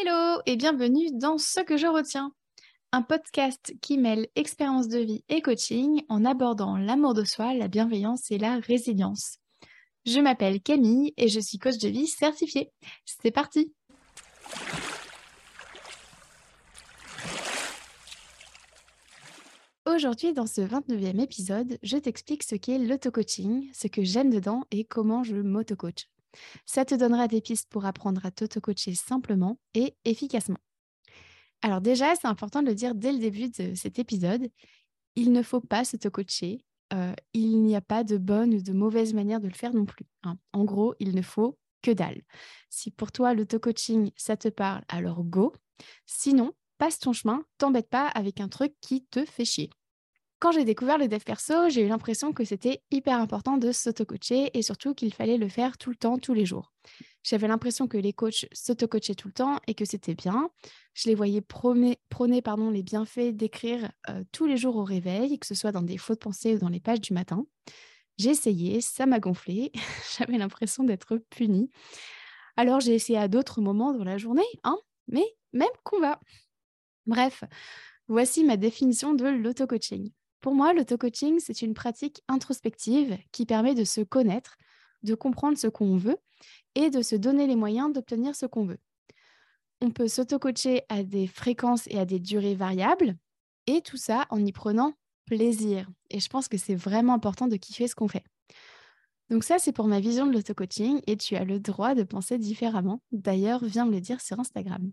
Hello et bienvenue dans Ce que je retiens, un podcast qui mêle expérience de vie et coaching en abordant l'amour de soi, la bienveillance et la résilience. Je m'appelle Camille et je suis coach de vie certifiée. C'est parti Aujourd'hui, dans ce 29e épisode, je t'explique ce qu'est l'auto-coaching, ce que j'aime dedans et comment je m'auto-coach. Ça te donnera des pistes pour apprendre à t'auto-coacher simplement et efficacement. Alors déjà, c'est important de le dire dès le début de cet épisode, il ne faut pas s'auto-coacher. Euh, il n'y a pas de bonne ou de mauvaise manière de le faire non plus. Hein. En gros, il ne faut que dalle. Si pour toi l'auto-coaching, ça te parle, alors go. Sinon, passe ton chemin, t'embête pas avec un truc qui te fait chier. Quand j'ai découvert le dev perso, j'ai eu l'impression que c'était hyper important de s'auto-coacher et surtout qu'il fallait le faire tout le temps, tous les jours. J'avais l'impression que les coachs s'auto-coachaient tout le temps et que c'était bien. Je les voyais prôner, pardon, les bienfaits d'écrire euh, tous les jours au réveil, que ce soit dans des fautes pensées ou dans les pages du matin. J'ai essayé, ça m'a gonflé. J'avais l'impression d'être punie. Alors j'ai essayé à d'autres moments dans la journée, hein, mais même qu'on va. Bref, voici ma définition de l'auto-coaching. Pour moi, l'auto-coaching, c'est une pratique introspective qui permet de se connaître, de comprendre ce qu'on veut et de se donner les moyens d'obtenir ce qu'on veut. On peut s'auto-coacher à des fréquences et à des durées variables, et tout ça en y prenant plaisir. Et je pense que c'est vraiment important de kiffer ce qu'on fait. Donc ça, c'est pour ma vision de l'auto-coaching, et tu as le droit de penser différemment. D'ailleurs, viens me le dire sur Instagram.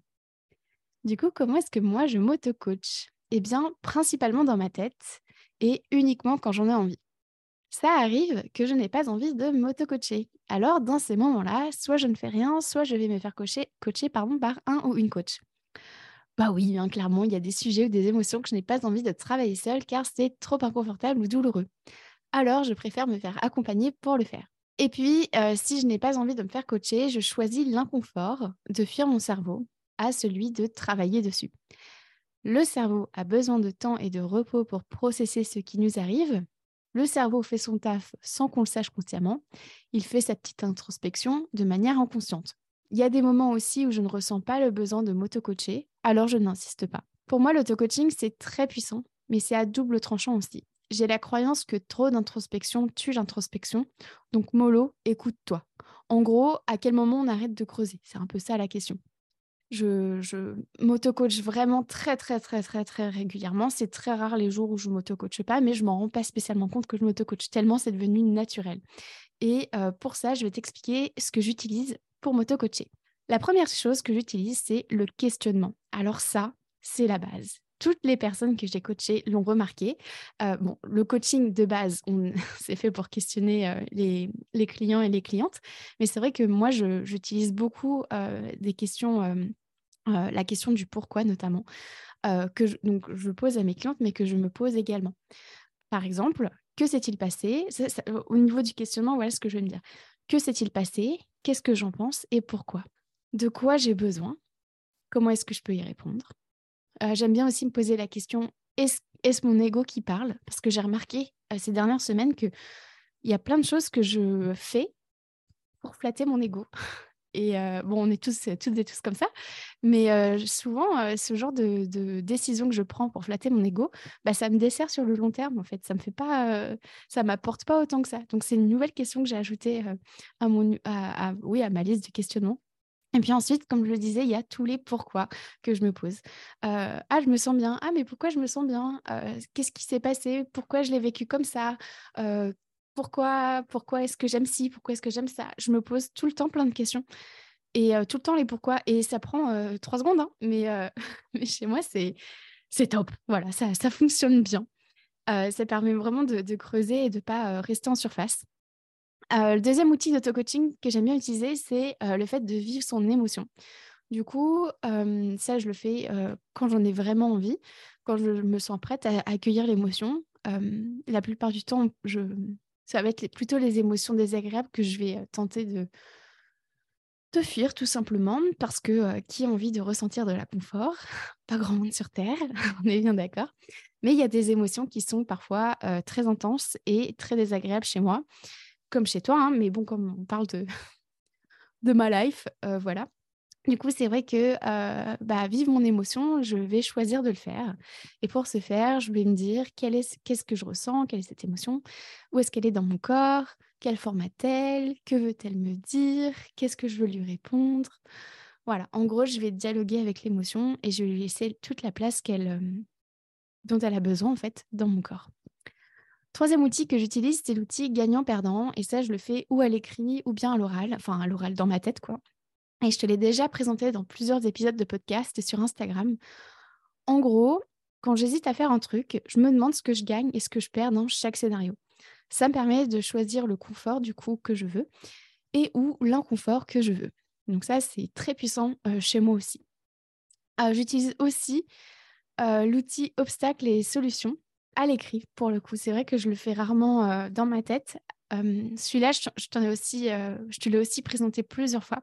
Du coup, comment est-ce que moi, je m'auto-coach? Eh bien, principalement dans ma tête, et uniquement quand j'en ai envie. Ça arrive que je n'ai pas envie de m'auto-coacher. Alors, dans ces moments-là, soit je ne fais rien, soit je vais me faire coacher, coacher pardon, par un ou une coach. Bah oui, hein, clairement, il y a des sujets ou des émotions que je n'ai pas envie de travailler seule car c'est trop inconfortable ou douloureux. Alors, je préfère me faire accompagner pour le faire. Et puis, euh, si je n'ai pas envie de me faire coacher, je choisis l'inconfort de fuir mon cerveau à celui de travailler dessus. Le cerveau a besoin de temps et de repos pour processer ce qui nous arrive. Le cerveau fait son taf sans qu'on le sache consciemment. Il fait sa petite introspection de manière inconsciente. Il y a des moments aussi où je ne ressens pas le besoin de m'auto-coacher, alors je n'insiste pas. Pour moi, l'auto-coaching, c'est très puissant, mais c'est à double tranchant aussi. J'ai la croyance que trop d'introspection tue l'introspection. Donc, mollo, écoute-toi. En gros, à quel moment on arrête de creuser? C'est un peu ça la question. Je, m'auto-coach vraiment très, très, très, très, très régulièrement. C'est très rare les jours où je ne m'auto-coache pas, mais je m'en rends pas spécialement compte que je m'auto-coach tellement c'est devenu naturel. Et euh, pour ça, je vais t'expliquer ce que j'utilise pour m'auto-coacher. La première chose que j'utilise, c'est le questionnement. Alors ça, c'est la base. Toutes les personnes que j'ai coachées l'ont remarqué. Euh, bon, le coaching de base, c'est fait pour questionner euh, les, clients et les clientes, mais c'est vrai que moi, j'utilise beaucoup des questions euh, la question du pourquoi notamment, euh, que je, donc je pose à mes clientes, mais que je me pose également. Par exemple, que s'est-il passé? Au niveau du questionnement, voilà ce que je veux me dire. Que s'est-il passé? Qu'est-ce que j'en pense? Et pourquoi? De quoi j'ai besoin? Comment est-ce que je peux y répondre? Euh, J'aime bien aussi me poser la question est-ce mon ego qui parle? Parce que j'ai remarqué ces dernières semaines qu'il y a plein de choses que je fais pour flatter mon ego. Et bon, on est tous, toutes et tous comme ça. Mais souvent, ce genre de, de, décision que je prends pour flatter mon ego, bah, ça me dessert sur le long terme, en fait. Ça me fait pas, ça m'apporte pas autant que ça. Donc, c'est une nouvelle question que j'ai ajoutée à, mon, à, oui, à ma liste de questionnements. Et puis ensuite, comme je le disais, il y a tous les pourquoi que je me pose. ah, je me sens bien. Ah, mais pourquoi je me sens bien? Qu'est-ce qui s'est passé? Pourquoi je l'ai vécu comme ça? Pourquoi, pourquoi est-ce que j'aime ci, pourquoi est-ce que j'aime ça Je me pose tout le temps plein de questions. Et tout le temps les pourquoi. Et ça prend trois secondes, hein, mais, mais, chez moi, c'est, top. Voilà, ça, ça fonctionne bien. ça permet vraiment de, creuser et de ne pas rester en surface. Le deuxième outil d'auto-coaching que j'aime bien utiliser, c'est le fait de vivre son émotion. Du coup, ça, je le fais quand j'en ai vraiment envie, quand je me sens prête à accueillir l'émotion. la plupart du temps, je, ça va être plutôt les émotions désagréables que je vais tenter de, de fuir tout simplement parce que qui a envie de ressentir de la confort? Pas grand monde sur Terre, on est bien d'accord. Mais il y a des émotions qui sont parfois très intenses et très désagréables chez moi, comme chez toi. Hein, mais bon, comme on parle de, de ma life, voilà. Du coup, c'est vrai que bah, vivre mon émotion, je vais choisir de le faire. Et pour ce faire, je vais me dire qu'est-ce que je ressens, quelle est cette émotion, où est-ce qu'elle est dans mon corps, quelle forme a-t-elle, que veut-elle me dire, qu'est-ce que je veux lui répondre? Voilà, en gros, je vais dialoguer avec l'émotion et je vais lui laisser toute la place qu'elle, dont elle a besoin en fait dans mon corps. Troisième outil que j'utilise, c'est l'outil gagnant-perdant. Et ça, je le fais ou à l'écrit ou bien à l'oral, enfin à l'oral dans ma tête, quoi. Et je te l'ai déjà présenté dans plusieurs épisodes de podcast et sur Instagram. En gros, quand j'hésite à faire un truc, je me demande ce que je gagne et ce que je perds dans chaque scénario. Ça me permet de choisir le confort du coup que je veux et ou l'inconfort que je veux. Donc ça, c'est très puissant euh, chez moi aussi. Euh, j'utilise aussi euh, l'outil obstacles et solutions à l'écrit pour le coup. C'est vrai que je le fais rarement dans ma tête. Celui-là, je, je, aussi, je te l'ai aussi présenté plusieurs fois.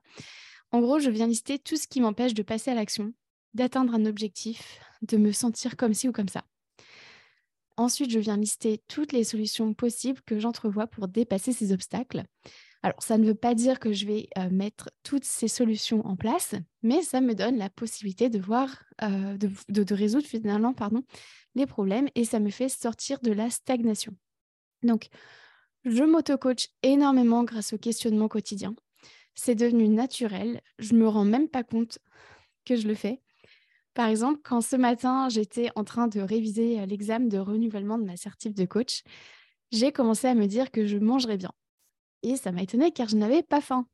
En gros, je viens lister tout ce qui m'empêche de passer à l'action, d'atteindre un objectif, de me sentir comme ci ou comme ça. Ensuite, je viens lister toutes les solutions possibles que j'entrevois pour dépasser ces obstacles. Alors, ça ne veut pas dire que je vais euh, mettre toutes ces solutions en place, mais ça me donne la possibilité de voir, euh, de, résoudre finalement pardon, les problèmes et ça me fait sortir de la stagnation. Donc, je m'auto-coach énormément grâce au questionnement quotidien c'est devenu naturel. Je me rends même pas compte que je le fais. Par exemple, quand ce matin, j'étais en train de réviser euh, l'examen de renouvellement de ma certif de coach, j'ai commencé à me dire que je mangerais bien. Et ça m'a étonnée car je n'avais pas faim.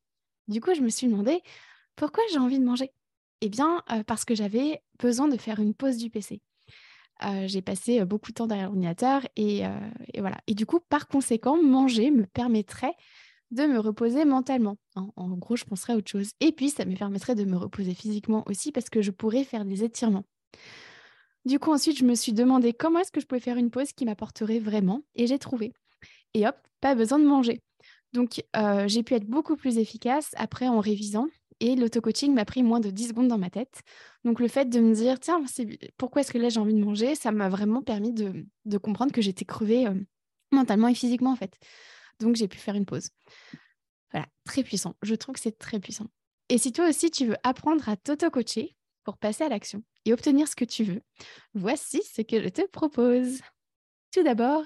Du coup, je me suis demandé pourquoi j'ai envie de manger? Eh bien, euh, parce que j'avais besoin de faire une pause du PC. Euh, j'ai passé beaucoup de temps derrière l'ordinateur et, voilà. Et du coup, par conséquent, manger me permettrait de me reposer mentalement. En, gros, je penserais à autre chose. Et puis, ça me permettrait de me reposer physiquement aussi parce que je pourrais faire des étirements. Du coup, ensuite, je me suis demandé comment est-ce que je pouvais faire une pause qui m'apporterait vraiment et j'ai trouvé. Et hop, pas besoin de manger. Donc, j'ai pu être beaucoup plus efficace après en révisant et l'auto-coaching m'a pris moins de 10 secondes dans ma tête. Donc, le fait de me dire, tiens, pourquoi est-ce que là j'ai envie de manger, ça m'a vraiment permis de, comprendre que j'étais crevée mentalement et physiquement en fait. Donc, j'ai pu faire une pause. Voilà, très puissant. Je trouve que c'est très puissant. Et si toi aussi, tu veux apprendre à t'auto-coacher pour passer à l'action et obtenir ce que tu veux, voici ce que je te propose. Tout d'abord,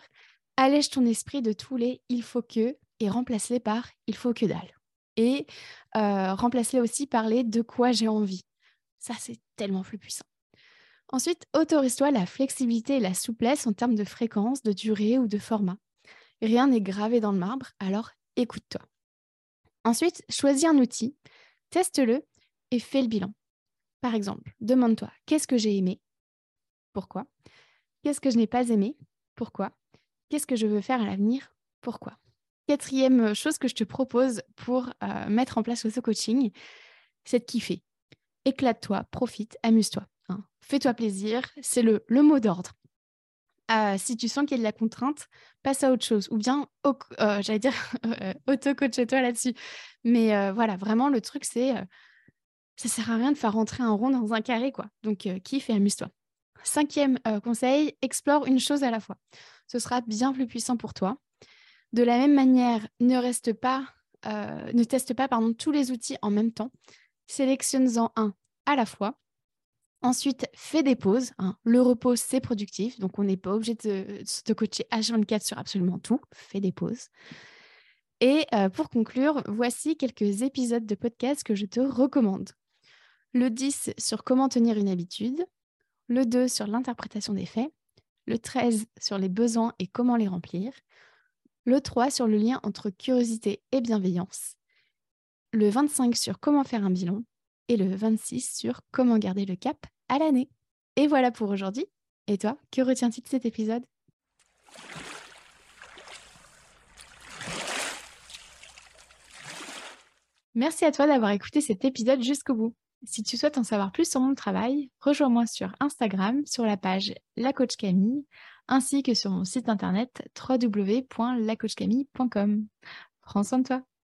allège ton esprit de tous les il faut que et remplace-les par il faut que dalle. Et euh, remplace-les aussi par les de quoi j'ai envie. Ça, c'est tellement plus puissant. Ensuite, autorise-toi la flexibilité et la souplesse en termes de fréquence, de durée ou de format. Rien n'est gravé dans le marbre, alors écoute-toi. Ensuite, choisis un outil, teste-le et fais le bilan. Par exemple, demande-toi qu'est-ce que j'ai aimé? Pourquoi? Qu'est-ce que je n'ai pas aimé? Pourquoi? Qu'est-ce que je veux faire à l'avenir? Pourquoi? Quatrième chose que je te propose pour euh, mettre en place ce coaching, c'est de kiffer. Éclate-toi, profite, amuse-toi. Hein. Fais-toi plaisir, c'est le, mot d'ordre si tu sens qu'il y a de la contrainte, passe à autre chose. Ou bien, euh, j'allais dire, euh, auto-coach-toi là-dessus. Mais euh, voilà, vraiment, le truc, c'est ça sert à rien de faire rentrer un rond dans un carré, quoi. Donc, kiffe et amuse-toi. Cinquième conseil, explore une chose à la fois. Ce sera bien plus puissant pour toi. De la même manière, ne reste pas, ne teste pas tous les outils en même temps. Sélectionne-en un à la fois Ensuite, fais des pauses. Hein. Le repos, c'est productif. Donc, on n'est pas obligé de se coacher H24 sur absolument tout. Fais des pauses. Et euh, pour conclure, voici quelques épisodes de podcast que je te recommande. Le 10 sur comment tenir une habitude. Le 2 sur l'interprétation des faits. Le 13 sur les besoins et comment les remplir. Le 3 sur le lien entre curiosité et bienveillance. Le 25 sur comment faire un bilan et le 26 sur comment garder le cap à l'année. Et voilà pour aujourd'hui. Et toi, que retiens-tu de cet épisode? Merci à toi d'avoir écouté cet épisode jusqu'au bout. Si tu souhaites en savoir plus sur mon travail, rejoins-moi sur Instagram sur la page La Coach Camille ainsi que sur mon site internet www.lacoachcamille.com. Prends soin de toi.